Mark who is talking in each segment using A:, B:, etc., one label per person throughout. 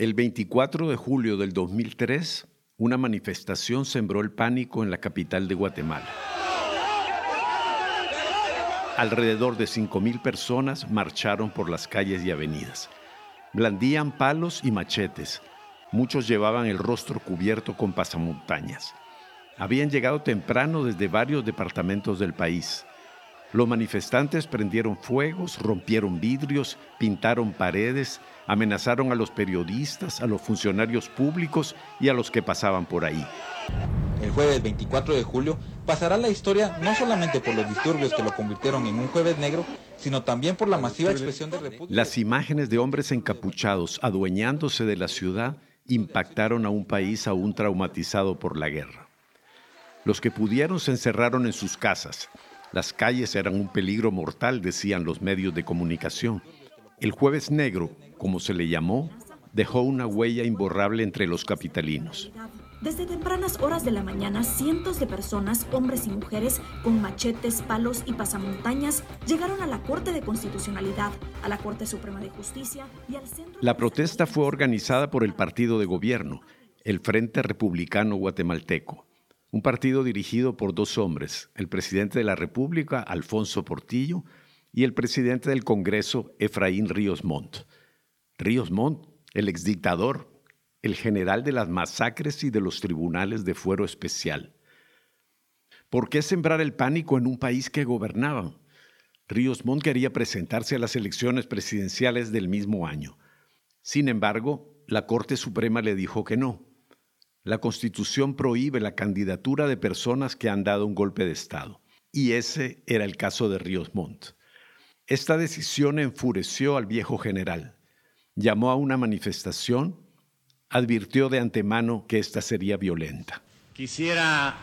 A: El 24 de julio del 2003, una manifestación sembró el pánico en la capital de Guatemala. Alrededor de 5.000 personas marcharon por las calles y avenidas. Blandían palos y machetes. Muchos llevaban el rostro cubierto con pasamontañas. Habían llegado temprano desde varios departamentos del país. Los manifestantes prendieron fuegos, rompieron vidrios, pintaron paredes, amenazaron a los periodistas, a los funcionarios públicos y a los que pasaban por ahí.
B: El jueves 24 de julio pasará la historia no solamente por los disturbios que lo convirtieron en un jueves negro, sino también por la masiva expresión de república.
A: Las imágenes de hombres encapuchados adueñándose de la ciudad impactaron a un país aún traumatizado por la guerra. Los que pudieron se encerraron en sus casas, las calles eran un peligro mortal, decían los medios de comunicación. El jueves negro, como se le llamó, dejó una huella imborrable entre los capitalinos.
C: Desde tempranas horas de la mañana, cientos de personas, hombres y mujeres, con machetes, palos y pasamontañas, llegaron a la Corte de Constitucionalidad, a la Corte Suprema de Justicia y al centro...
A: La protesta fue organizada por el partido de gobierno, el Frente Republicano Guatemalteco un partido dirigido por dos hombres, el presidente de la República, Alfonso Portillo, y el presidente del Congreso, Efraín Ríos Montt. Ríos Montt, el exdictador, el general de las masacres y de los tribunales de fuero especial. ¿Por qué sembrar el pánico en un país que gobernaba? Ríos Montt quería presentarse a las elecciones presidenciales del mismo año. Sin embargo, la Corte Suprema le dijo que no la Constitución prohíbe la candidatura de personas que han dado un golpe de Estado. Y ese era el caso de Ríos Montt. Esta decisión enfureció al viejo general. Llamó a una manifestación, advirtió de antemano que esta sería violenta.
D: Quisiera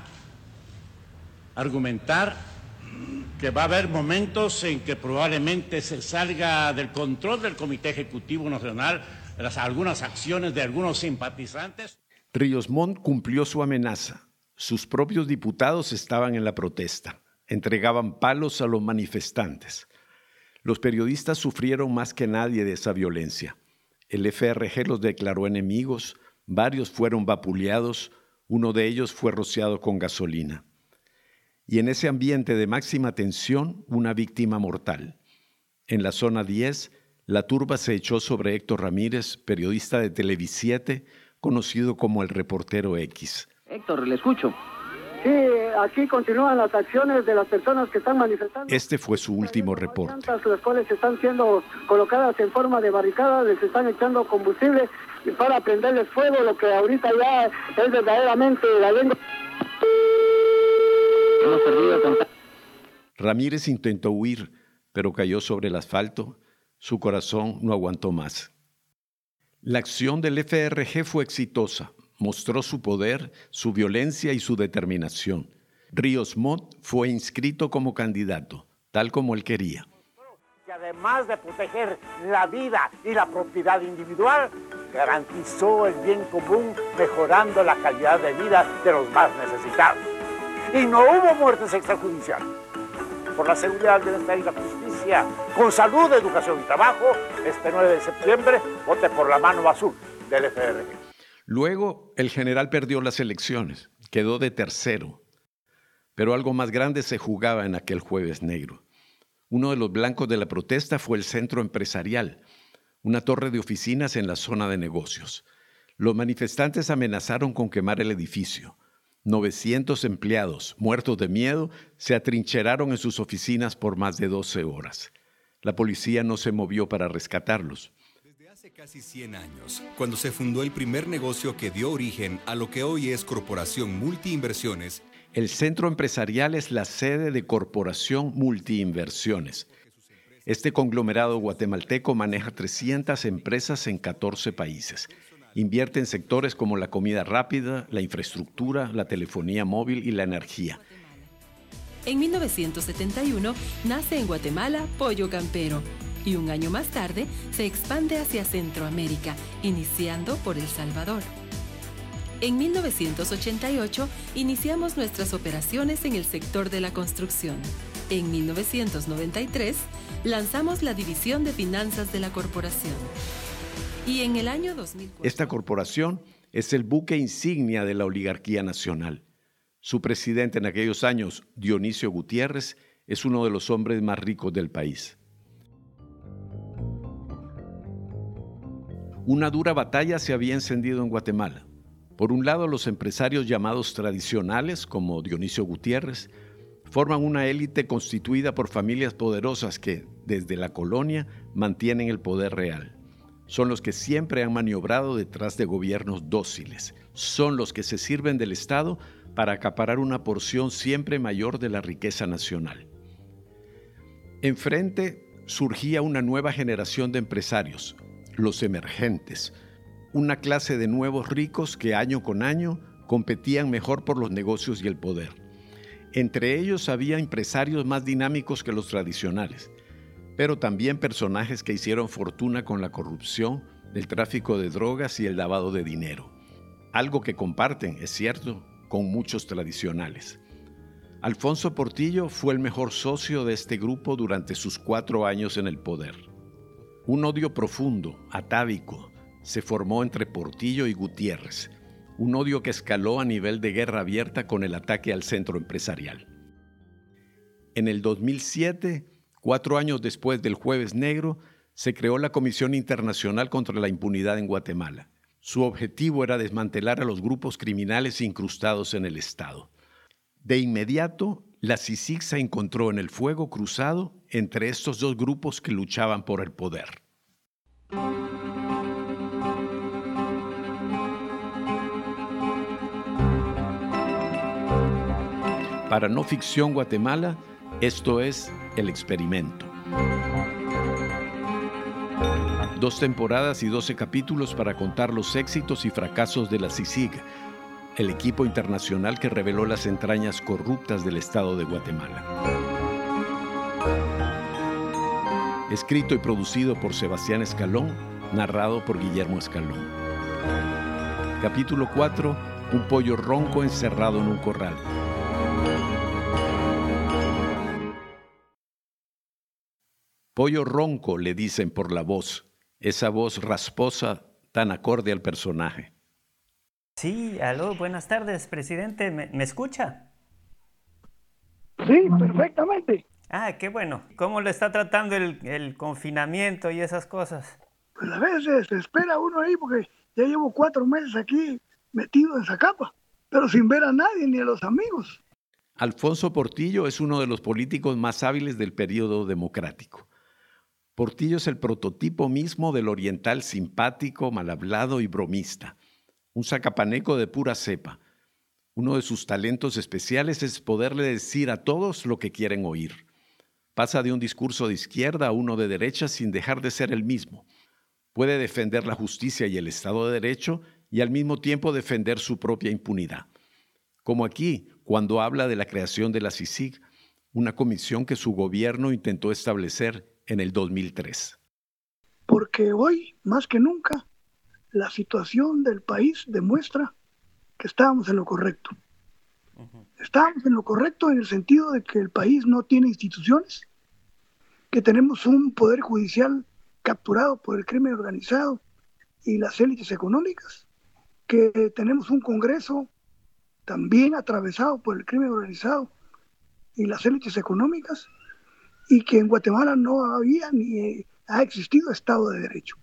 D: argumentar que va a haber momentos en que probablemente se salga del control del Comité Ejecutivo Nacional las, algunas acciones de algunos simpatizantes.
A: Ríos Montt cumplió su amenaza. Sus propios diputados estaban en la protesta. Entregaban palos a los manifestantes. Los periodistas sufrieron más que nadie de esa violencia. El FRG los declaró enemigos, varios fueron vapuleados, uno de ellos fue rociado con gasolina. Y en ese ambiente de máxima tensión, una víctima mortal. En la zona 10, la turba se echó sobre Héctor Ramírez, periodista de Televisiete, conocido como el reportero X.
E: Héctor, le escucho.
F: Sí, aquí continúan las acciones de las personas que están manifestando.
A: Este fue su último reporte.
F: Las cuales están siendo colocadas en forma de barricada, les están echando combustible para prenderles fuego, lo que ahorita ya es verdaderamente la lengua.
E: Hemos perdido
A: Ramírez intentó huir, pero cayó sobre el asfalto. Su corazón no aguantó más. La acción del FRG fue exitosa, mostró su poder, su violencia y su determinación. Ríos Montt fue inscrito como candidato, tal como él quería.
G: Que además de proteger la vida y la propiedad individual, garantizó el bien común mejorando la calidad de vida de los más necesitados. Y no hubo muertes extrajudiciales. Por la seguridad, del Estado y la justicia, con salud, educación y trabajo, este 9 de septiembre, vote por la mano azul del FRG.
A: Luego, el general perdió las elecciones, quedó de tercero. Pero algo más grande se jugaba en aquel jueves negro. Uno de los blancos de la protesta fue el centro empresarial, una torre de oficinas en la zona de negocios. Los manifestantes amenazaron con quemar el edificio. 900 empleados, muertos de miedo, se atrincheraron en sus oficinas por más de 12 horas. La policía no se movió para rescatarlos.
H: Desde hace casi 100 años, cuando se fundó el primer negocio que dio origen a lo que hoy es Corporación Multiinversiones,
A: el centro empresarial es la sede de Corporación Multiinversiones. Este conglomerado guatemalteco maneja 300 empresas en 14 países. Invierte en sectores como la comida rápida, la infraestructura, la telefonía móvil y la energía.
I: En 1971 nace en Guatemala Pollo Campero y un año más tarde se expande hacia Centroamérica, iniciando por El Salvador. En 1988 iniciamos nuestras operaciones en el sector de la construcción. En 1993 lanzamos la División de Finanzas de la Corporación. Y en el año 2004...
A: Esta corporación es el buque insignia de la oligarquía nacional. Su presidente en aquellos años, Dionisio Gutiérrez, es uno de los hombres más ricos del país. Una dura batalla se había encendido en Guatemala. Por un lado, los empresarios llamados tradicionales, como Dionisio Gutiérrez, forman una élite constituida por familias poderosas que, desde la colonia, mantienen el poder real. Son los que siempre han maniobrado detrás de gobiernos dóciles. Son los que se sirven del Estado para acaparar una porción siempre mayor de la riqueza nacional. Enfrente surgía una nueva generación de empresarios, los emergentes, una clase de nuevos ricos que año con año competían mejor por los negocios y el poder. Entre ellos había empresarios más dinámicos que los tradicionales, pero también personajes que hicieron fortuna con la corrupción, el tráfico de drogas y el lavado de dinero. Algo que comparten, es cierto, con muchos tradicionales. Alfonso Portillo fue el mejor socio de este grupo durante sus cuatro años en el poder. Un odio profundo, atávico, se formó entre Portillo y Gutiérrez, un odio que escaló a nivel de guerra abierta con el ataque al centro empresarial. En el 2007, cuatro años después del Jueves Negro, se creó la Comisión Internacional contra la Impunidad en Guatemala. Su objetivo era desmantelar a los grupos criminales incrustados en el Estado. De inmediato, la CICIG se encontró en el fuego cruzado entre estos dos grupos que luchaban por el poder. Para No Ficción Guatemala, esto es El Experimento. Dos temporadas y doce capítulos para contar los éxitos y fracasos de la CICIG, el equipo internacional que reveló las entrañas corruptas del Estado de Guatemala. Escrito y producido por Sebastián Escalón, narrado por Guillermo Escalón. Capítulo 4. Un pollo ronco encerrado en un corral. Pollo ronco, le dicen por la voz, esa voz rasposa tan acorde al personaje.
J: Sí, aló, buenas tardes, presidente. ¿Me, escucha?
F: Sí, perfectamente.
J: Ah, qué bueno. ¿Cómo le está tratando el, el confinamiento y esas cosas?
F: Pues a veces se espera uno ahí porque ya llevo cuatro meses aquí metido en esa capa, pero sin ver a nadie ni a los amigos.
A: Alfonso Portillo es uno de los políticos más hábiles del periodo democrático. Portillo es el prototipo mismo del oriental simpático, mal hablado y bromista, un sacapaneco de pura cepa. Uno de sus talentos especiales es poderle decir a todos lo que quieren oír. Pasa de un discurso de izquierda a uno de derecha sin dejar de ser el mismo. Puede defender la justicia y el Estado de Derecho y al mismo tiempo defender su propia impunidad. Como aquí, cuando habla de la creación de la CICIG, una comisión que su gobierno intentó establecer en el 2003.
F: Porque hoy, más que nunca, la situación del país demuestra que estábamos en lo correcto. Estábamos en lo correcto en el sentido de que el país no tiene instituciones, que tenemos un poder judicial capturado por el crimen organizado y las élites económicas, que tenemos un Congreso también atravesado por el crimen organizado y las élites económicas, y que en Guatemala no había ni ha existido Estado de Derecho.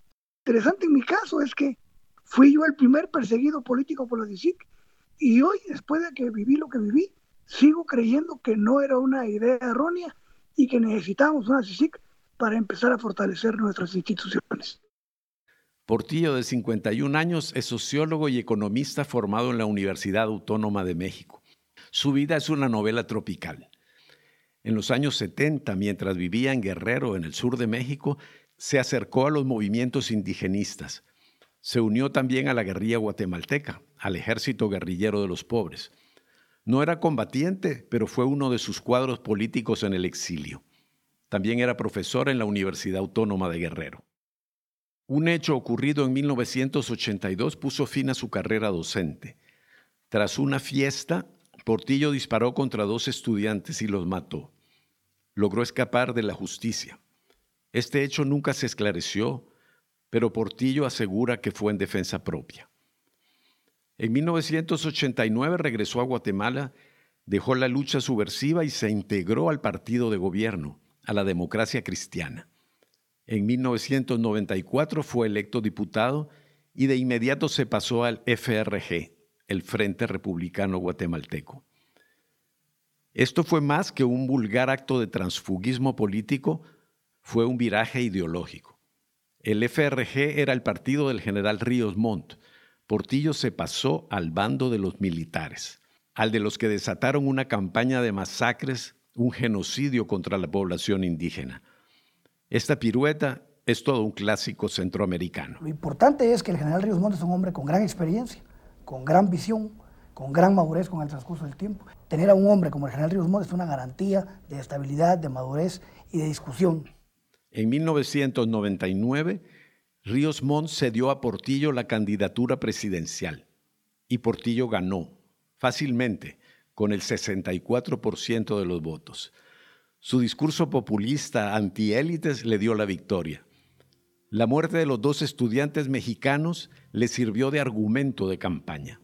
F: Interesante en mi caso es que fui yo el primer perseguido político por la CICIC y hoy, después de que viví lo que viví, sigo creyendo que no era una idea errónea y que necesitamos una CICIC para empezar a fortalecer nuestras instituciones.
A: Portillo, de 51 años, es sociólogo y economista formado en la Universidad Autónoma de México. Su vida es una novela tropical. En los años 70, mientras vivía en Guerrero, en el sur de México, se acercó a los movimientos indigenistas. Se unió también a la guerrilla guatemalteca, al ejército guerrillero de los pobres. No era combatiente, pero fue uno de sus cuadros políticos en el exilio. También era profesor en la Universidad Autónoma de Guerrero. Un hecho ocurrido en 1982 puso fin a su carrera docente. Tras una fiesta, Portillo disparó contra dos estudiantes y los mató logró escapar de la justicia. Este hecho nunca se esclareció, pero Portillo asegura que fue en defensa propia. En 1989 regresó a Guatemala, dejó la lucha subversiva y se integró al partido de gobierno, a la democracia cristiana. En 1994 fue electo diputado y de inmediato se pasó al FRG, el Frente Republicano Guatemalteco. Esto fue más que un vulgar acto de transfugismo político, fue un viraje ideológico. El FRG era el partido del general Ríos Montt. Portillo se pasó al bando de los militares, al de los que desataron una campaña de masacres, un genocidio contra la población indígena. Esta pirueta es todo un clásico centroamericano.
K: Lo importante es que el general Ríos Montt es un hombre con gran experiencia, con gran visión, con gran madurez con el transcurso del tiempo. Tener a un hombre como el general Ríos Montt es una garantía de estabilidad, de madurez y de discusión.
A: En 1999, Ríos Montt cedió a Portillo la candidatura presidencial y Portillo ganó fácilmente con el 64% de los votos. Su discurso populista antiélites le dio la victoria. La muerte de los dos estudiantes mexicanos le sirvió de argumento de campaña.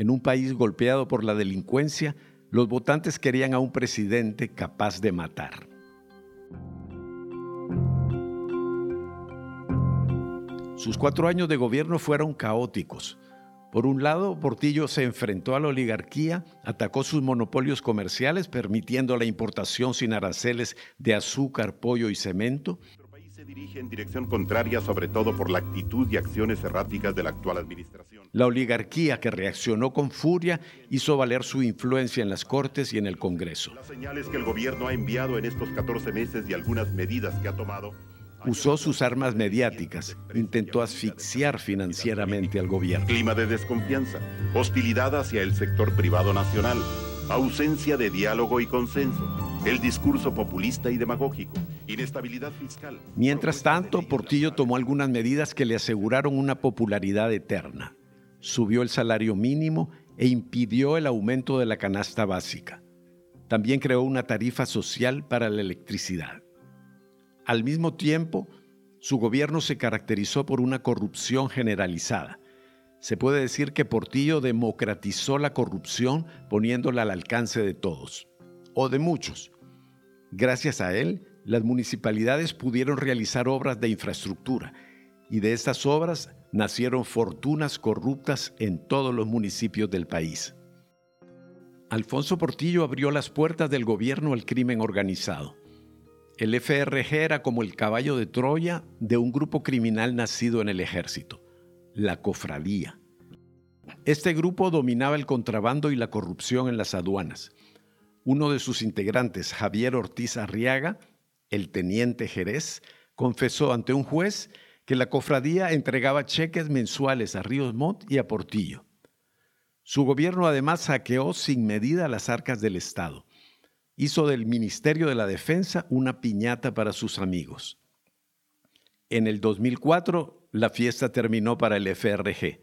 A: En un país golpeado por la delincuencia, los votantes querían a un presidente capaz de matar. Sus cuatro años de gobierno fueron caóticos. Por un lado, Portillo se enfrentó a la oligarquía, atacó sus monopolios comerciales, permitiendo la importación sin aranceles de azúcar, pollo y cemento.
L: Nuestro país se dirige en dirección contraria, sobre todo por la actitud y acciones erráticas de la actual administración.
A: La oligarquía, que reaccionó con furia, hizo valer su influencia en las Cortes y en el Congreso.
L: Las señales que el gobierno ha enviado en estos 14 meses y algunas medidas que ha tomado
A: usó sus armas mediáticas, intentó asfixiar financieramente al gobierno.
L: Clima de desconfianza, hostilidad hacia el sector privado nacional, ausencia de diálogo y consenso, el discurso populista y demagógico, inestabilidad fiscal.
A: Mientras tanto, Portillo tomó algunas medidas que le aseguraron una popularidad eterna. Subió el salario mínimo e impidió el aumento de la canasta básica. También creó una tarifa social para la electricidad. Al mismo tiempo, su gobierno se caracterizó por una corrupción generalizada. Se puede decir que Portillo democratizó la corrupción poniéndola al alcance de todos, o de muchos. Gracias a él, las municipalidades pudieron realizar obras de infraestructura y de estas obras nacieron fortunas corruptas en todos los municipios del país. Alfonso Portillo abrió las puertas del gobierno al crimen organizado. El FRG era como el caballo de Troya de un grupo criminal nacido en el ejército, la cofradía. Este grupo dominaba el contrabando y la corrupción en las aduanas. Uno de sus integrantes, Javier Ortiz Arriaga, el teniente Jerez, confesó ante un juez que la cofradía entregaba cheques mensuales a Ríos Montt y a Portillo. Su gobierno además saqueó sin medida las arcas del Estado hizo del Ministerio de la Defensa una piñata para sus amigos. En el 2004, la fiesta terminó para el FRG.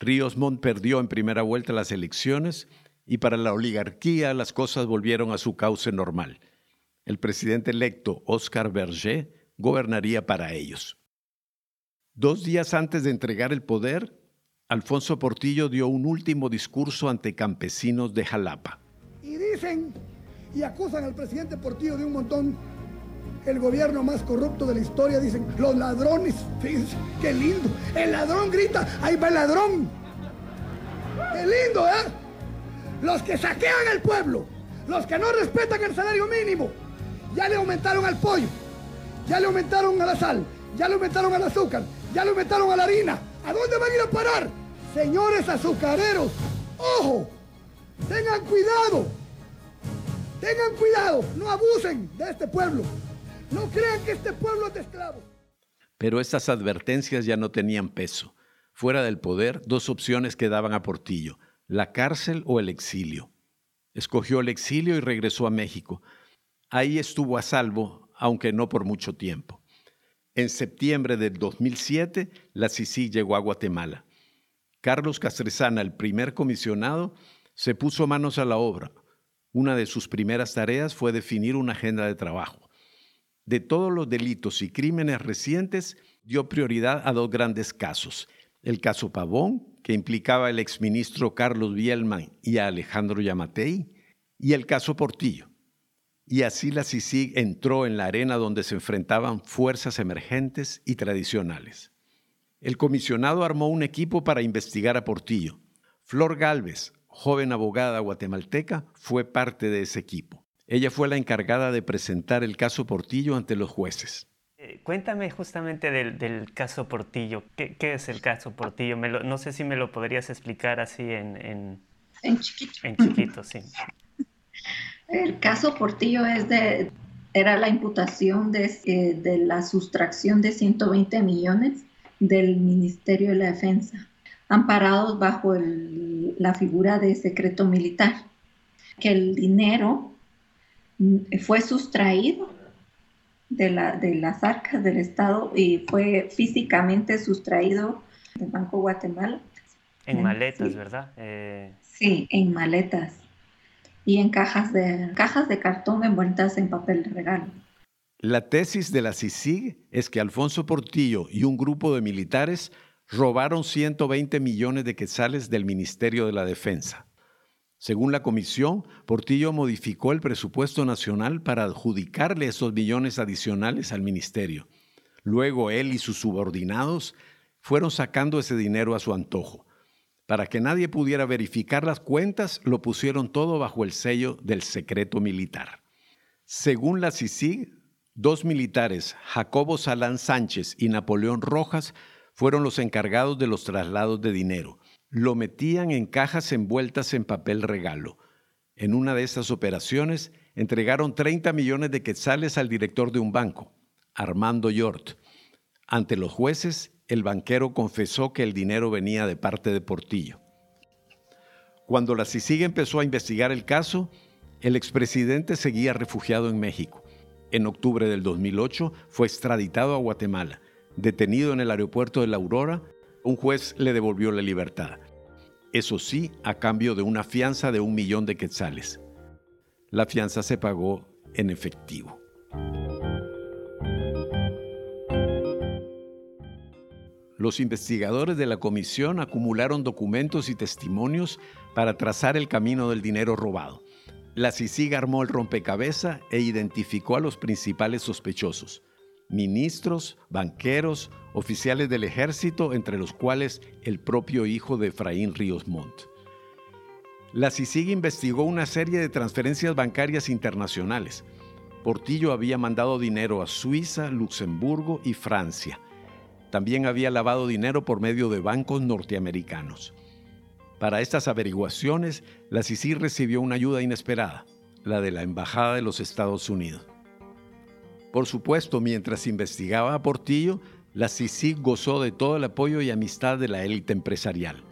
A: Ríos Montt perdió en primera vuelta las elecciones y para la oligarquía las cosas volvieron a su cauce normal. El presidente electo, Oscar Berger, gobernaría para ellos. Dos días antes de entregar el poder, Alfonso Portillo dio un último discurso ante campesinos de Jalapa.
F: Y dicen y acusan al presidente Portillo de un montón. El gobierno más corrupto de la historia, dicen, los ladrones. Fíjense, qué lindo. El ladrón grita, ahí va el ladrón. Qué lindo, ¿eh? Los que saquean el pueblo, los que no respetan el salario mínimo, ya le aumentaron al pollo, ya le aumentaron a la sal, ya le aumentaron al azúcar, ya le aumentaron a la harina. ¿A dónde van a ir a parar? Señores azucareros, ojo, tengan cuidado. Tengan cuidado, no abusen de este pueblo. No crean que este pueblo es de.
A: Pero estas advertencias ya no tenían peso. Fuera del poder, dos opciones quedaban a Portillo, la cárcel o el exilio. Escogió el exilio y regresó a México. Ahí estuvo a salvo, aunque no por mucho tiempo. En septiembre del 2007, la CICI llegó a Guatemala. Carlos Castresana, el primer comisionado, se puso manos a la obra una de sus primeras tareas fue definir una agenda de trabajo. De todos los delitos y crímenes recientes, dio prioridad a dos grandes casos. El caso Pavón, que implicaba al exministro Carlos Bielman y a Alejandro Yamatei, y el caso Portillo. Y así la CICIG entró en la arena donde se enfrentaban fuerzas emergentes y tradicionales. El comisionado armó un equipo para investigar a Portillo. Flor Galvez, joven abogada guatemalteca, fue parte de ese equipo. Ella fue la encargada de presentar el caso Portillo ante los jueces.
J: Eh, cuéntame justamente del, caso Portillo. ¿Qué, es el caso Portillo? no sé si me lo podrías explicar así en...
M: En, chiquito.
J: En chiquito, sí.
M: El caso Portillo es de, era la imputación de, eh, de la sustracción de 120 millones del Ministerio de la Defensa, amparados bajo la figura de secreto militar, que el dinero mm, fue sustraído de, la, de las arcas del Estado y fue físicamente sustraído del Banco Guatemala.
J: En maletas, ¿verdad? Eh,
M: sí, en maletas y en cajas de, cajas de cartón envueltas en papel de regalo.
A: La tesis de la CICIG es que Alfonso Portillo y un grupo de militares robaron 120 millones de quetzales del Ministerio de la Defensa. Según la comisión, Portillo modificó el presupuesto nacional para adjudicarle esos millones adicionales al ministerio. Luego él y sus subordinados fueron sacando ese dinero a su antojo. Para que nadie pudiera verificar las cuentas, lo pusieron todo bajo el sello del secreto militar. Según la CICIG, Dos militares, Jacobo Salán Sánchez y Napoleón Rojas, fueron los encargados de los traslados de dinero. Lo metían en cajas envueltas en papel regalo. En una de estas operaciones entregaron 30 millones de quetzales al director de un banco, Armando Yort. Ante los jueces, el banquero confesó que el dinero venía de parte de Portillo. Cuando la CICIG empezó a investigar el caso, el expresidente seguía refugiado en México. En octubre del 2008 fue extraditado a Guatemala. Detenido en el aeropuerto de La Aurora, un juez le devolvió la libertad. Eso sí, a cambio de una fianza de un millón de quetzales. La fianza se pagó en efectivo. Los investigadores de la comisión acumularon documentos y testimonios para trazar el camino del dinero robado. La CICIG armó el rompecabezas e identificó a los principales sospechosos, ministros, banqueros, oficiales del ejército, entre los cuales el propio hijo de Efraín Ríos Montt. La CICIG investigó una serie de transferencias bancarias internacionales. Portillo había mandado dinero a Suiza, Luxemburgo y Francia. También había lavado dinero por medio de bancos norteamericanos. Para estas averiguaciones, la CICI recibió una ayuda inesperada, la de la Embajada de los Estados Unidos. Por supuesto, mientras investigaba a Portillo, la CICI gozó de todo el apoyo y amistad de la élite empresarial.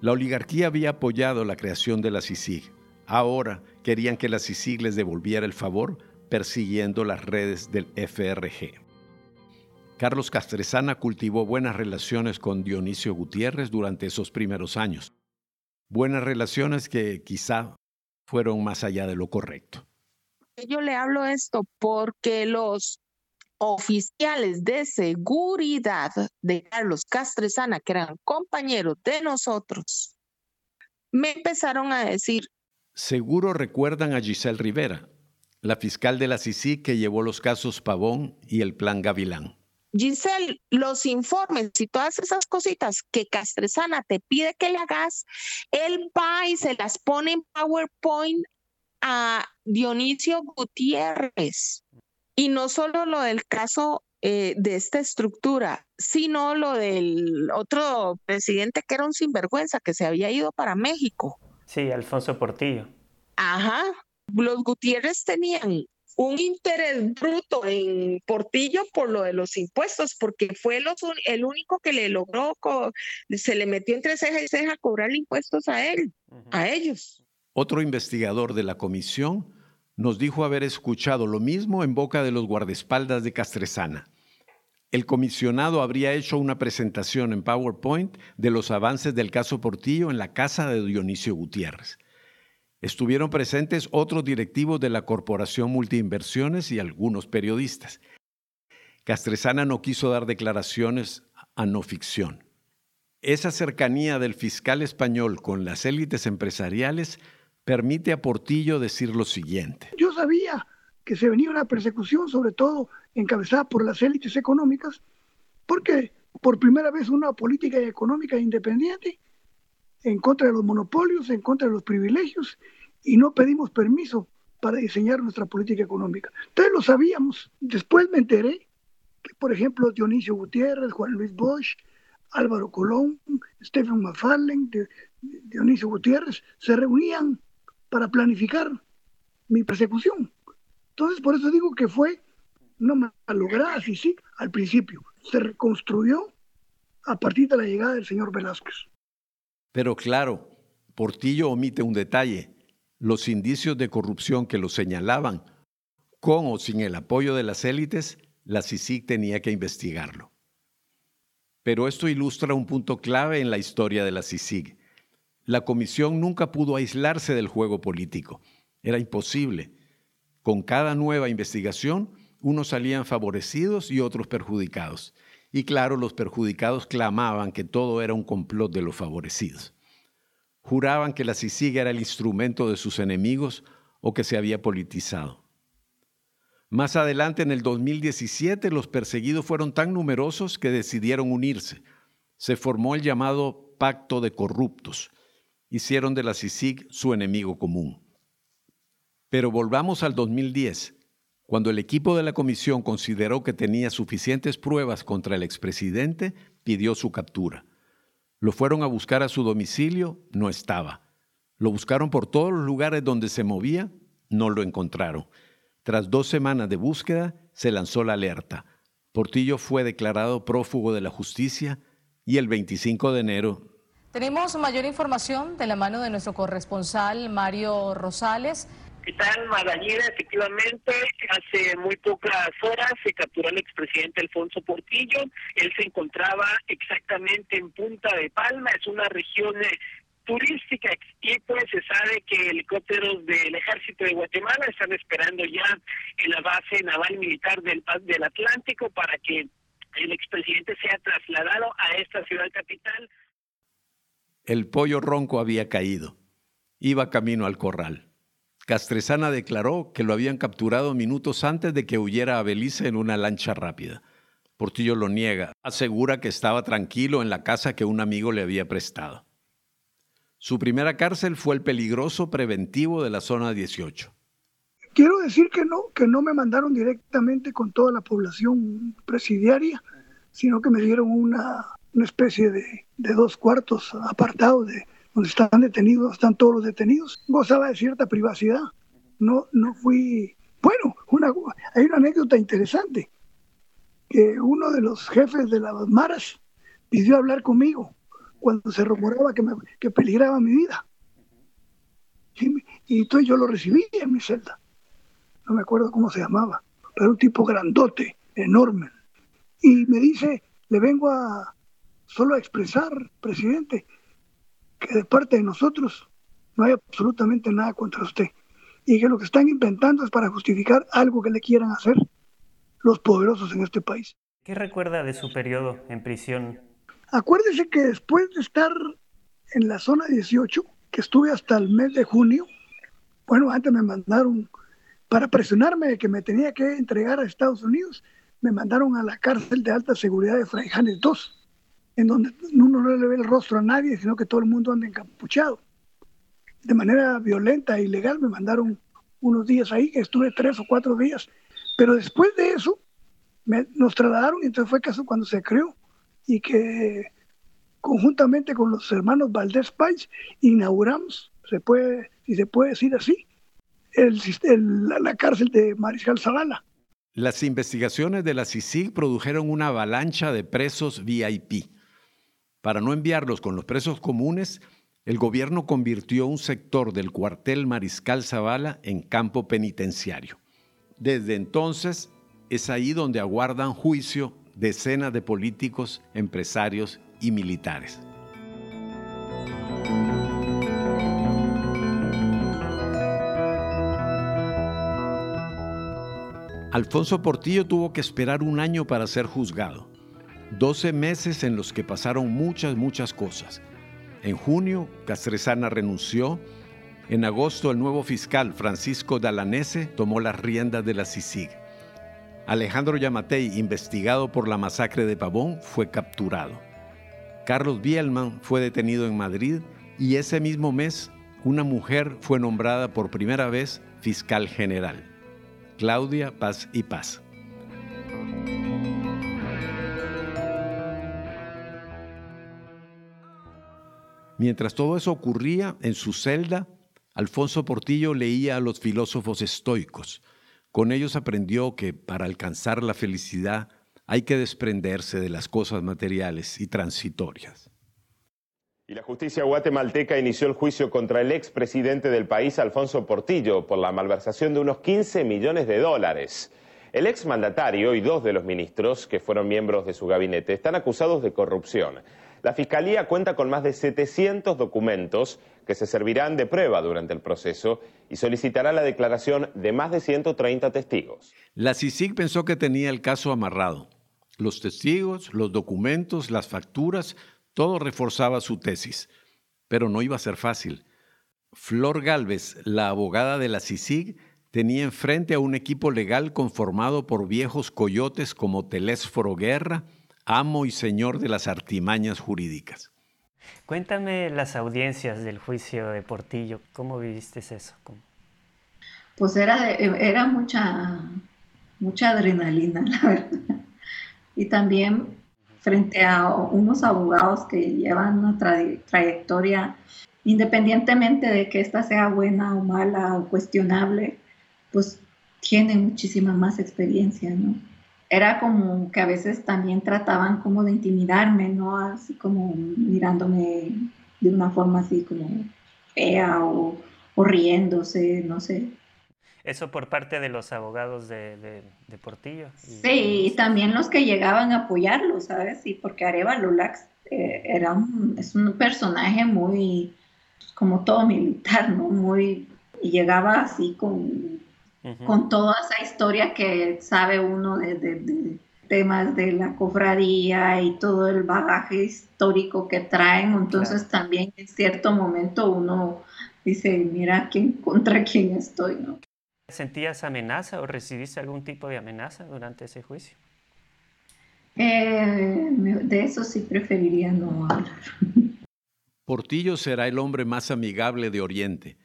A: La oligarquía había apoyado la creación de la CICIG. Ahora querían que la CICIG les devolviera el favor persiguiendo las redes del FRG. Carlos Castresana cultivó buenas relaciones con Dionisio Gutiérrez durante esos primeros años buenas relaciones que quizá fueron más allá de lo correcto.
N: Yo le hablo esto porque los oficiales de seguridad de Carlos Castresana, que eran compañeros de nosotros, me empezaron a decir.
A: Seguro recuerdan a Giselle Rivera, la fiscal de la CICI que llevó los casos Pavón y el Plan Gavilán.
N: Giselle, los informes y todas esas cositas que Castresana te pide que le hagas, él va y se las pone en PowerPoint a Dionisio Gutiérrez. Y no solo lo del caso eh, de esta estructura, sino lo del otro presidente que era un sinvergüenza que se había ido para México.
J: Sí, Alfonso Portillo.
N: Ajá. Los Gutiérrez tenían un interés bruto en Portillo por lo de los impuestos, porque fue el único que le logró, se le metió entre ceja y ceja cobrar impuestos a él, a ellos.
A: Otro investigador de la comisión nos dijo haber escuchado lo mismo en boca de los guardaespaldas de Castresana. El comisionado habría hecho una presentación en PowerPoint de los avances del caso Portillo en la casa de Dionisio Gutiérrez. Estuvieron presentes otros directivos de la Corporación Multiinversiones y algunos periodistas. Castresana no quiso dar declaraciones a no ficción. Esa cercanía del fiscal español con las élites empresariales permite a Portillo decir lo siguiente.
F: Yo sabía que se venía una persecución, sobre todo encabezada por las élites económicas, porque por primera vez una política económica independiente en contra de los monopolios, en contra de los privilegios, y no pedimos permiso para diseñar nuestra política económica. Entonces lo sabíamos. Después me enteré que, por ejemplo, Dionisio Gutiérrez, Juan Luis Bosch, Álvaro Colón, Stephen McFarlane, Dionisio Gutiérrez, se reunían para planificar mi persecución. Entonces, por eso digo que fue una malograda, sí, sí, al principio. Se reconstruyó a partir de la llegada del señor Velázquez.
A: Pero claro, Portillo omite un detalle. Los indicios de corrupción que lo señalaban, con o sin el apoyo de las élites, la CICIG tenía que investigarlo. Pero esto ilustra un punto clave en la historia de la CICIG. La comisión nunca pudo aislarse del juego político. Era imposible. Con cada nueva investigación, unos salían favorecidos y otros perjudicados. Y claro, los perjudicados clamaban que todo era un complot de los favorecidos. Juraban que la CICIG era el instrumento de sus enemigos o que se había politizado. Más adelante, en el 2017, los perseguidos fueron tan numerosos que decidieron unirse. Se formó el llamado Pacto de Corruptos. Hicieron de la CICIG su enemigo común. Pero volvamos al 2010, cuando el equipo de la comisión consideró que tenía suficientes pruebas contra el expresidente, pidió su captura. Lo fueron a buscar a su domicilio, no estaba. Lo buscaron por todos los lugares donde se movía, no lo encontraron. Tras dos semanas de búsqueda, se lanzó la alerta. Portillo fue declarado prófugo de la justicia y el 25 de enero
O: tenemos mayor información de la mano de nuestro corresponsal Mario Rosales.
P: ¿Qué tal? Efectivamente, hace muy pocas horas se capturó al expresidente Alfonso Portillo. Él se encontraba exactamente en Punta de Palma, es una región eh, turística y pues se sabe que helicópteros del ejército de Guatemala están esperando ya en la base naval militar del, del Atlántico para que el expresidente sea trasladado a esta ciudad capital.
A: El pollo ronco había caído. Iba camino al corral. Castresana declaró que lo habían capturado minutos antes de que huyera a Belice en una lancha rápida. Portillo lo niega, asegura que estaba tranquilo en la casa que un amigo le había prestado. Su primera cárcel fue el peligroso preventivo de la zona 18.
F: Quiero decir que no, que no me mandaron directamente con toda la población presidiaria, sino que me dieron una, especie de, de dos cuartos apartados de, donde están detenidos, están todos los detenidos, gozaba de cierta privacidad. No, no fui, bueno, hay una anécdota interesante, que uno de los jefes de las maras pidió hablar conmigo cuando se rumoraba que, me, que peligraba mi vida. Y, entonces yo lo recibí en mi celda. No me acuerdo cómo se llamaba, pero un tipo grandote, enorme. Y me dice, le vengo a solo a expresar, presidente, que de parte de nosotros no hay absolutamente nada contra usted y que lo que están inventando es para justificar algo que le quieran hacer los poderosos en este país.
J: ¿Qué recuerda de su periodo en prisión?
F: Acuérdese que después de estar en la zona 18, que estuve hasta el mes de junio, bueno, antes me mandaron, para presionarme de que me tenía que entregar a Estados Unidos, me mandaron a la cárcel de alta seguridad de Fray Janes II en donde uno no le ve el rostro a nadie, sino que todo el mundo anda encapuchado. De manera violenta e ilegal me mandaron unos días ahí, estuve tres o cuatro días, pero después de eso nos trasladaron y entonces fue caso cuando se creó y que conjuntamente con los hermanos Valdés Pais inauguramos, se puede, si se puede decir así, la cárcel de Mariscal Zavala.
A: Las investigaciones de la CICIG produjeron una avalancha de presos VIP. Para no enviarlos con los presos comunes, el gobierno convirtió un sector del cuartel Mariscal Zavala en campo penitenciario. Desde entonces es ahí donde aguardan juicio decenas de políticos, empresarios y militares. Alfonso Portillo tuvo que esperar un año para ser juzgado. 12 meses en los que pasaron muchas, muchas cosas. En junio, Castresana renunció. En agosto, el nuevo fiscal Francisco Dalanese tomó las riendas de la CICIG. Alejandro Yamatei, investigado por la masacre de Pavón, fue capturado. Carlos Bielman fue detenido en Madrid y ese mismo mes una mujer fue nombrada por primera vez fiscal general. Claudia Paz y Paz. Mientras todo eso ocurría, en su celda, Alfonso Portillo leía a los filósofos estoicos. Con ellos aprendió que para alcanzar la felicidad hay que desprenderse de las cosas materiales y transitorias.
Q: Y la justicia guatemalteca inició el juicio contra el expresidente del país, Alfonso Portillo, por la malversación de unos 15 millones de dólares. El exmandatario y dos de los ministros, que fueron miembros de su gabinete, están acusados de corrupción. La Fiscalía cuenta con más de 700 documentos que se servirán de prueba durante el proceso y solicitará la declaración de más de 130 testigos.
A: La CICIG pensó que tenía el caso amarrado. Los testigos, los documentos, las facturas todo reforzaba su tesis, pero no iba a ser fácil. Flor Galvez, la abogada de la CICIG, tenía enfrente a un equipo legal conformado por viejos coyotes como Telésforo Guerra, amo y señor de las artimañas jurídicas.
J: Cuéntame las audiencias del juicio de Portillo, ¿cómo viviste eso?
M: Pues era, era mucha, mucha adrenalina, la verdad. Y también frente a unos abogados que llevan una trayectoria, independientemente de que esta sea buena o mala o cuestionable, pues tienen muchísima más experiencia, ¿no? Era como que a veces también trataban como de intimidarme, ¿no? Así como mirándome de una forma así como fea o, o riéndose, no sé.
J: Eso por parte de los abogados de, de, Portillo.
M: Sí, y también los que llegaban a apoyarlo, ¿sabes? Sí, porque Areva Lulax eh, era un, es un personaje muy, como todo militar, ¿no? Muy, y llegaba así con, con toda esa historia que sabe uno de, de, temas de la cofradía y todo el bagaje histórico que traen, entonces también en cierto momento uno dice, mira quién, contra quién estoy, ¿no?
J: ¿Sentías amenaza o recibiste algún tipo de amenaza durante ese juicio?
M: Eh, de eso sí preferiría no hablar.
A: Portillo será el hombre más amigable de Oriente,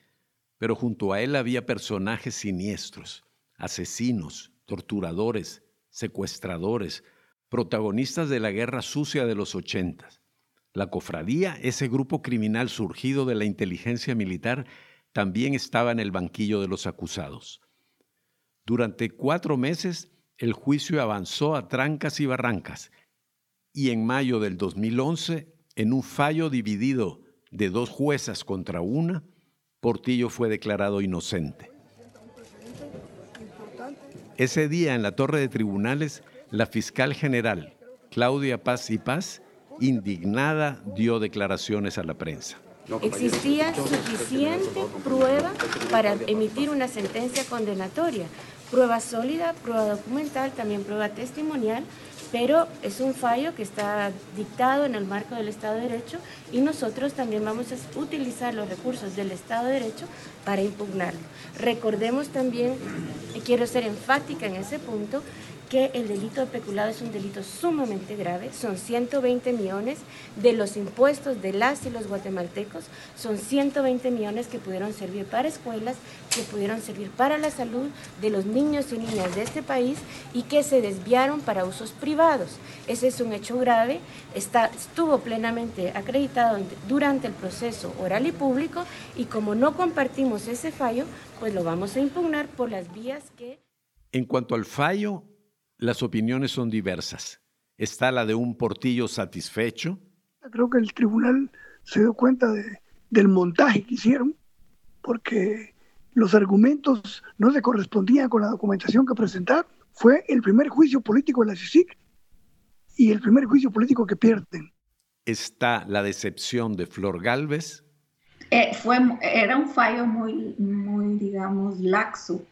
A: pero junto a él había personajes siniestros, asesinos, torturadores, secuestradores, protagonistas de la guerra sucia de los ochentas. La cofradía, ese grupo criminal surgido de la inteligencia militar, también estaba en el banquillo de los acusados. Durante cuatro meses el juicio avanzó a trancas y barrancas y en mayo del 2011, en un fallo dividido de dos juezas contra una, Portillo fue declarado inocente. Ese día en la torre de tribunales, la fiscal general, Claudia Paz y Paz, indignada, dio declaraciones a la prensa.
R: Existía suficiente prueba para emitir una sentencia condenatoria. Prueba sólida, prueba documental, también prueba testimonial, pero es un fallo que está dictado en el marco del Estado de Derecho y nosotros también vamos a utilizar los recursos del Estado de Derecho para impugnarlo. Recordemos también, y quiero ser enfática en ese punto, que el delito de peculado es un delito sumamente grave, son 120 millones de los impuestos de las y los guatemaltecos, son 120 millones que pudieron servir para escuelas, que pudieron servir para la salud de los niños y niñas de este país y que se desviaron para usos privados. Ese es un hecho grave, está, estuvo plenamente acreditado durante el proceso oral y público y como no compartimos ese fallo, pues lo vamos a impugnar por las vías que...
A: En cuanto al fallo, las opiniones son diversas. Está la de un portillo satisfecho.
F: Creo que el tribunal se dio cuenta del montaje que hicieron, porque los argumentos no se correspondían con la documentación que presentaron. Fue el primer juicio político de la CICIC y el primer juicio político que pierden.
A: Está la decepción de Flor Galvez.
M: Eh, fue, era un fallo muy, muy, digamos, laxo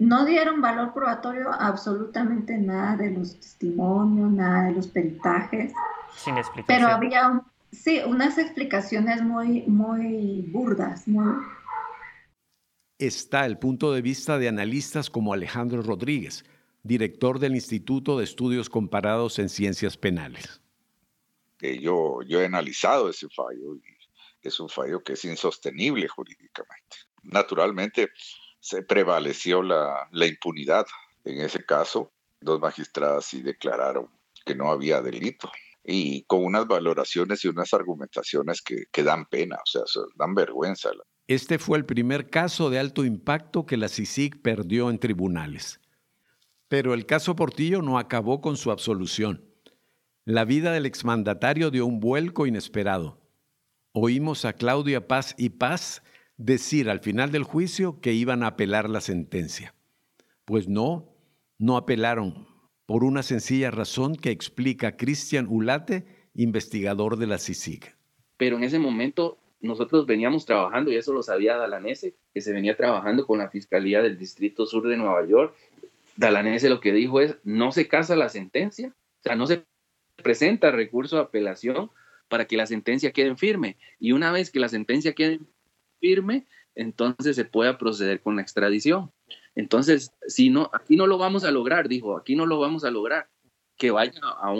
M: No dieron valor probatorio a absolutamente nada de los testimonios, nada de los peritajes.
J: Sin explicación.
M: Pero había, sí, unas explicaciones muy, muy burdas, muy...
A: Está el punto de vista de analistas como Alejandro Rodríguez, director del Instituto de Estudios Comparados en Ciencias Penales.
S: yo, yo he analizado ese fallo y es un fallo que es insostenible jurídicamente. Naturalmente, se prevaleció la, la impunidad. En ese caso, dos magistradas sí declararon que no había delito y con unas valoraciones y unas argumentaciones que, que dan pena, o sea, dan vergüenza.
A: Este fue el primer caso de alto impacto que la CICIG perdió en tribunales. Pero el caso Portillo no acabó con su absolución. La vida del exmandatario dio un vuelco inesperado. Oímos a Claudia Paz y Paz decir al final del juicio que iban a apelar la sentencia. Pues no, no apelaron, por una sencilla razón que explica Cristian Ulate, investigador de la CICIG.
T: Pero en ese momento nosotros veníamos trabajando, y eso lo sabía Dalanese, que se venía trabajando con la Fiscalía del Distrito Sur de Nueva York. Dalanese lo que dijo es, no se casa la sentencia, o sea, no se presenta recurso de apelación para que la sentencia quede firme. Y una vez que la sentencia quede firme, entonces se pueda proceder con la extradición. Entonces, si no, aquí no lo vamos a lograr, dijo, aquí no lo vamos a lograr, que vaya a,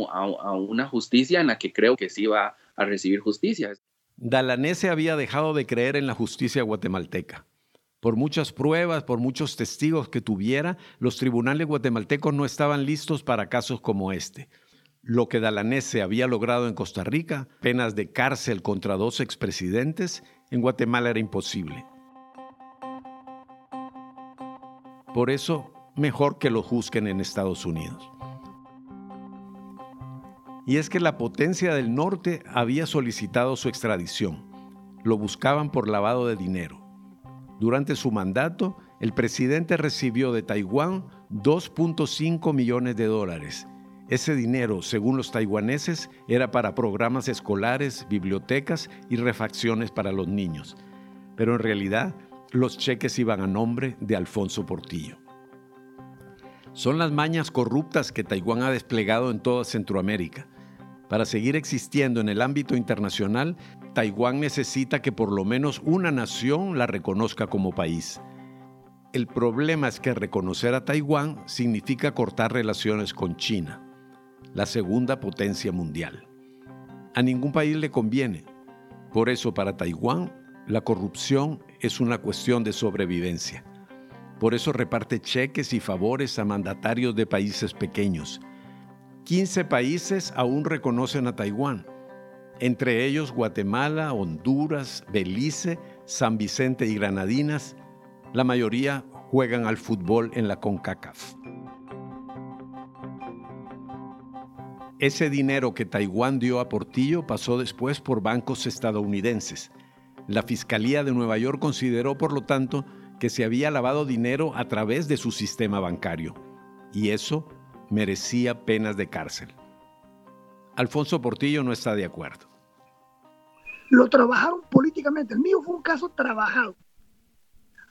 T: una justicia en la que creo que sí va a recibir justicia.
A: Dalanese había dejado de creer en la justicia guatemalteca. Por muchas pruebas, por muchos testigos que tuviera, los tribunales guatemaltecos no estaban listos para casos como este. Lo que Dalanese había logrado en Costa Rica, penas de cárcel contra dos expresidentes, en Guatemala era imposible. Por eso, mejor que lo juzguen en Estados Unidos. Y es que la potencia del norte había solicitado su extradición. Lo buscaban por lavado de dinero. Durante su mandato, el presidente recibió de Taiwán 2.5 millones de dólares ese dinero, según los taiwaneses, era para programas escolares, bibliotecas y refacciones para los niños. Pero en realidad, los cheques iban a nombre de Alfonso Portillo. Son las mañas corruptas que Taiwán ha desplegado en toda Centroamérica. Para seguir existiendo en el ámbito internacional, Taiwán necesita que por lo menos una nación la reconozca como país. El problema es que reconocer a Taiwán significa cortar relaciones con China la segunda potencia mundial. A ningún país le conviene. Por eso para Taiwán la corrupción es una cuestión de sobrevivencia. Por eso reparte cheques y favores a mandatarios de países pequeños. 15 países aún reconocen a Taiwán, entre ellos Guatemala, Honduras, Belice, San Vicente y Granadinas. La mayoría juegan al fútbol en la CONCACAF. Ese dinero que Taiwán dio a Portillo pasó después por bancos estadounidenses. La Fiscalía de Nueva York consideró, por lo tanto, que se había lavado dinero a través de su sistema bancario, y eso merecía penas de cárcel. Alfonso Portillo no está de acuerdo.
F: Lo trabajaron políticamente. El mío fue un caso trabajado.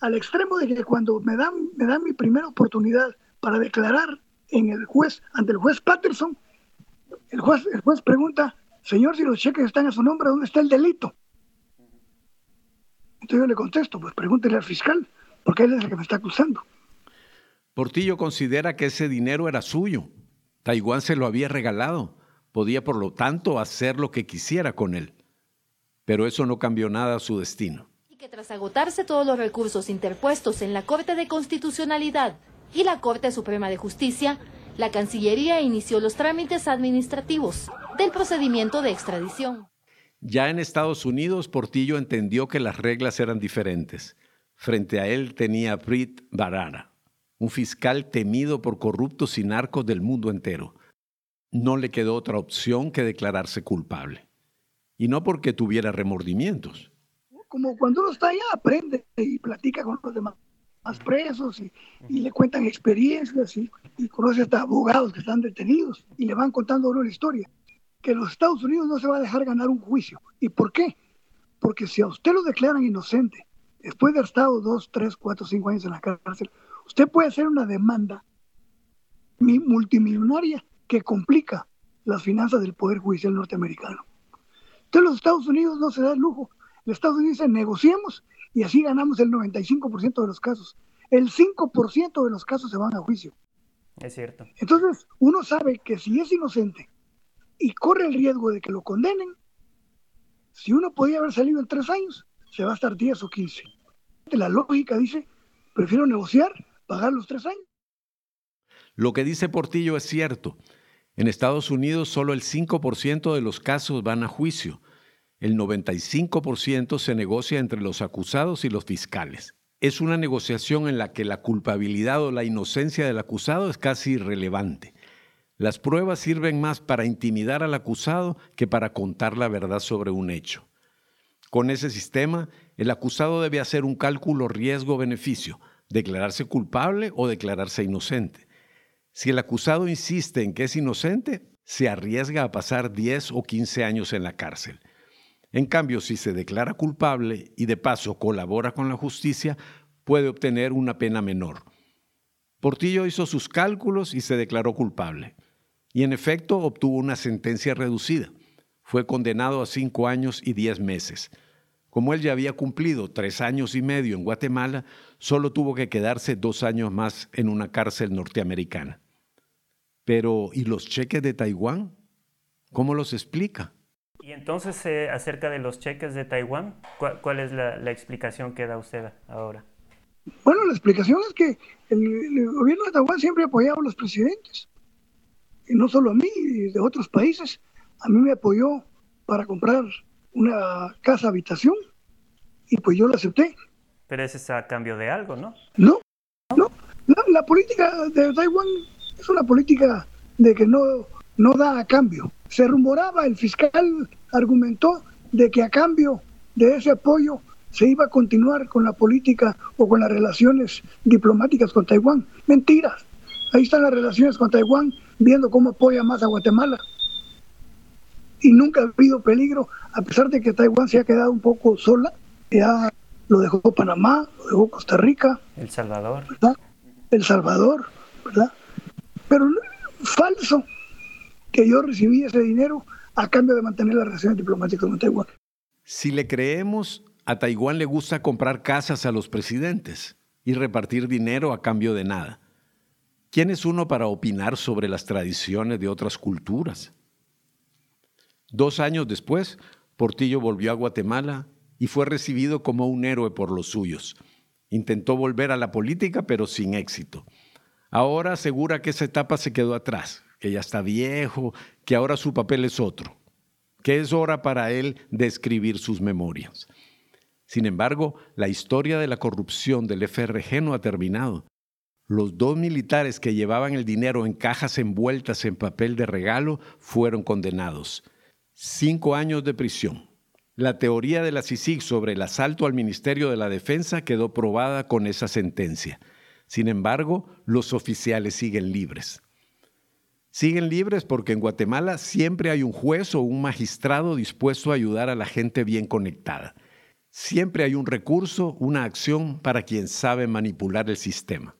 F: Al extremo de que cuando me dan, me dan mi primera oportunidad para declarar en el juez, ante el juez Patterson, el juez, el juez pregunta, señor, si los cheques están a su nombre, ¿dónde está el delito? Entonces yo le contesto, pues pregúntele al fiscal, porque él es el que me está acusando.
A: Portillo considera que ese dinero era suyo. Taiwán se lo había regalado. Podía, por lo tanto, hacer lo que quisiera con él. Pero eso no cambió nada a su destino.
C: Y que tras agotarse todos los recursos interpuestos en la Corte de Constitucionalidad y la Corte Suprema de Justicia, la Cancillería inició los trámites administrativos del procedimiento de extradición.
A: Ya en Estados Unidos, Portillo entendió que las reglas eran diferentes. Frente a él tenía a Prit Barara, un fiscal temido por corruptos y narcos del mundo entero. No le quedó otra opción que declararse culpable. Y no porque tuviera remordimientos.
F: Como cuando uno está allá, aprende y platica con los demás presos y, le cuentan experiencias y, conoce hasta abogados que están detenidos y le van contando una historia. Que los Estados Unidos no se va a dejar ganar un juicio. ¿Y por qué? Porque si a usted lo declaran inocente, después de haber estado dos, tres, cuatro, cinco años en la cárcel, usted puede hacer una demanda multimillonaria que complica las finanzas del Poder Judicial norteamericano. Entonces los Estados Unidos no se da el lujo. Los Estados Unidos dice negociemos y así ganamos el 95% de los casos. El 5% de los casos se van a juicio.
J: Es cierto.
F: Entonces uno sabe que si es inocente y corre el riesgo de que lo condenen, si uno podía haber salido en tres años, se va a estar 10 o 15. La lógica dice, prefiero negociar, pagar los tres años.
A: Lo que dice Portillo es cierto. En Estados Unidos solo el 5% de los casos van a juicio. El 95% se negocia entre los acusados y los fiscales. Es una negociación en la que la culpabilidad o la inocencia del acusado es casi irrelevante. Las pruebas sirven más para intimidar al acusado que para contar la verdad sobre un hecho. Con ese sistema, el acusado debe hacer un cálculo riesgo-beneficio, declararse culpable o declararse inocente. Si el acusado insiste en que es inocente, se arriesga a pasar 10 o 15 años en la cárcel. En cambio, si se declara culpable y de paso colabora con la justicia, puede obtener una pena menor. Portillo hizo sus cálculos y se declaró culpable. Y en efecto obtuvo una sentencia reducida. Fue condenado a cinco años y diez meses. Como él ya había cumplido tres años y medio en Guatemala, solo tuvo que quedarse dos años más en una cárcel norteamericana. Pero, ¿y los cheques de Taiwán? ¿Cómo los explica?
J: Y entonces, eh, acerca de los cheques de Taiwán, ¿cuál, es la, explicación que da usted ahora?
F: Bueno, la explicación es que el, gobierno de Taiwán siempre ha apoyado a los presidentes. Y no solo a mí, de otros países. A mí me apoyó para comprar una casa habitación y pues yo la acepté.
J: Pero ese es a cambio de algo, ¿no?
F: No, no. La, política de Taiwán es una política de que no, no da a cambio. Se rumoraba, el fiscal argumentó de que a cambio de ese apoyo se iba a continuar con la política o con las relaciones diplomáticas con Taiwán. Mentiras. Ahí están las relaciones con Taiwán, viendo cómo apoya más a Guatemala. Y nunca ha habido peligro, a pesar de que Taiwán se ha quedado un poco sola. Ya lo dejó Panamá, lo dejó Costa Rica.
J: El Salvador.
F: ¿verdad? El Salvador, ¿verdad? Pero falso que yo recibí ese dinero a cambio de mantener las relaciones diplomáticas con Taiwán.
A: Si le creemos, a Taiwán le gusta comprar casas a los presidentes y repartir dinero a cambio de nada. ¿Quién es uno para opinar sobre las tradiciones de otras culturas? Dos años después, Portillo volvió a Guatemala y fue recibido como un héroe por los suyos. Intentó volver a la política, pero sin éxito. Ahora asegura que esa etapa se quedó atrás, que ya está viejo, que ahora su papel es otro, que es hora para él de escribir sus memorias. Sin embargo, la historia de la corrupción del FRG no ha terminado. Los dos militares que llevaban el dinero en cajas envueltas en papel de regalo fueron condenados. Cinco años de prisión. La teoría de la CICIG sobre el asalto al Ministerio de la Defensa quedó probada con esa sentencia. Sin embargo, los oficiales siguen libres. Siguen libres porque en Guatemala siempre hay un juez o un magistrado dispuesto a ayudar a la gente bien conectada. Siempre hay un recurso, una acción para quien sabe manipular el sistema.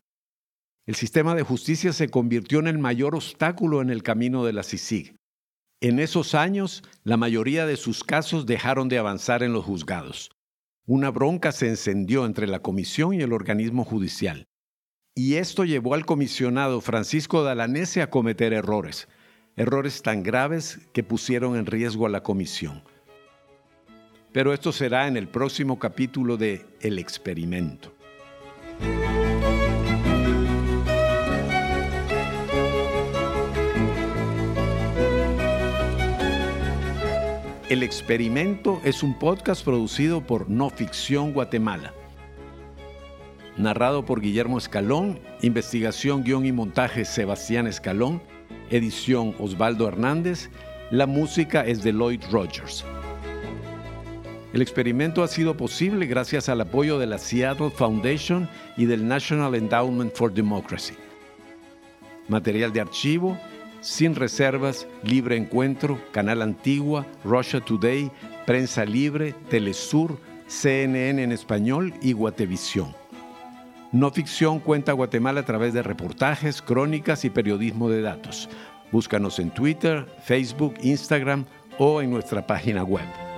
A: El sistema de justicia se convirtió en el mayor obstáculo en el camino de la CICIG. En esos años, la mayoría de sus casos dejaron de avanzar en los juzgados. Una bronca se encendió entre la comisión y el organismo judicial. Y esto llevó al comisionado Francisco Dalanese a cometer errores, errores tan graves que pusieron en riesgo a la comisión. Pero esto será en el próximo capítulo de El experimento. El Experimento es un podcast producido por No Ficción Guatemala. Narrado por Guillermo Escalón, investigación, guion y montaje Sebastián Escalón, edición Osvaldo Hernández, la música es de Lloyd Rogers. El experimento ha sido posible gracias al apoyo de la Seattle Foundation y del National Endowment for Democracy. Material de archivo, sin reservas, Libre Encuentro, Canal Antigua, Russia Today, Prensa Libre, Telesur, CNN en español y Guatevisión. No Ficción cuenta Guatemala a través de reportajes, crónicas y periodismo de datos. Búscanos en Twitter, Facebook, Instagram o en nuestra página web.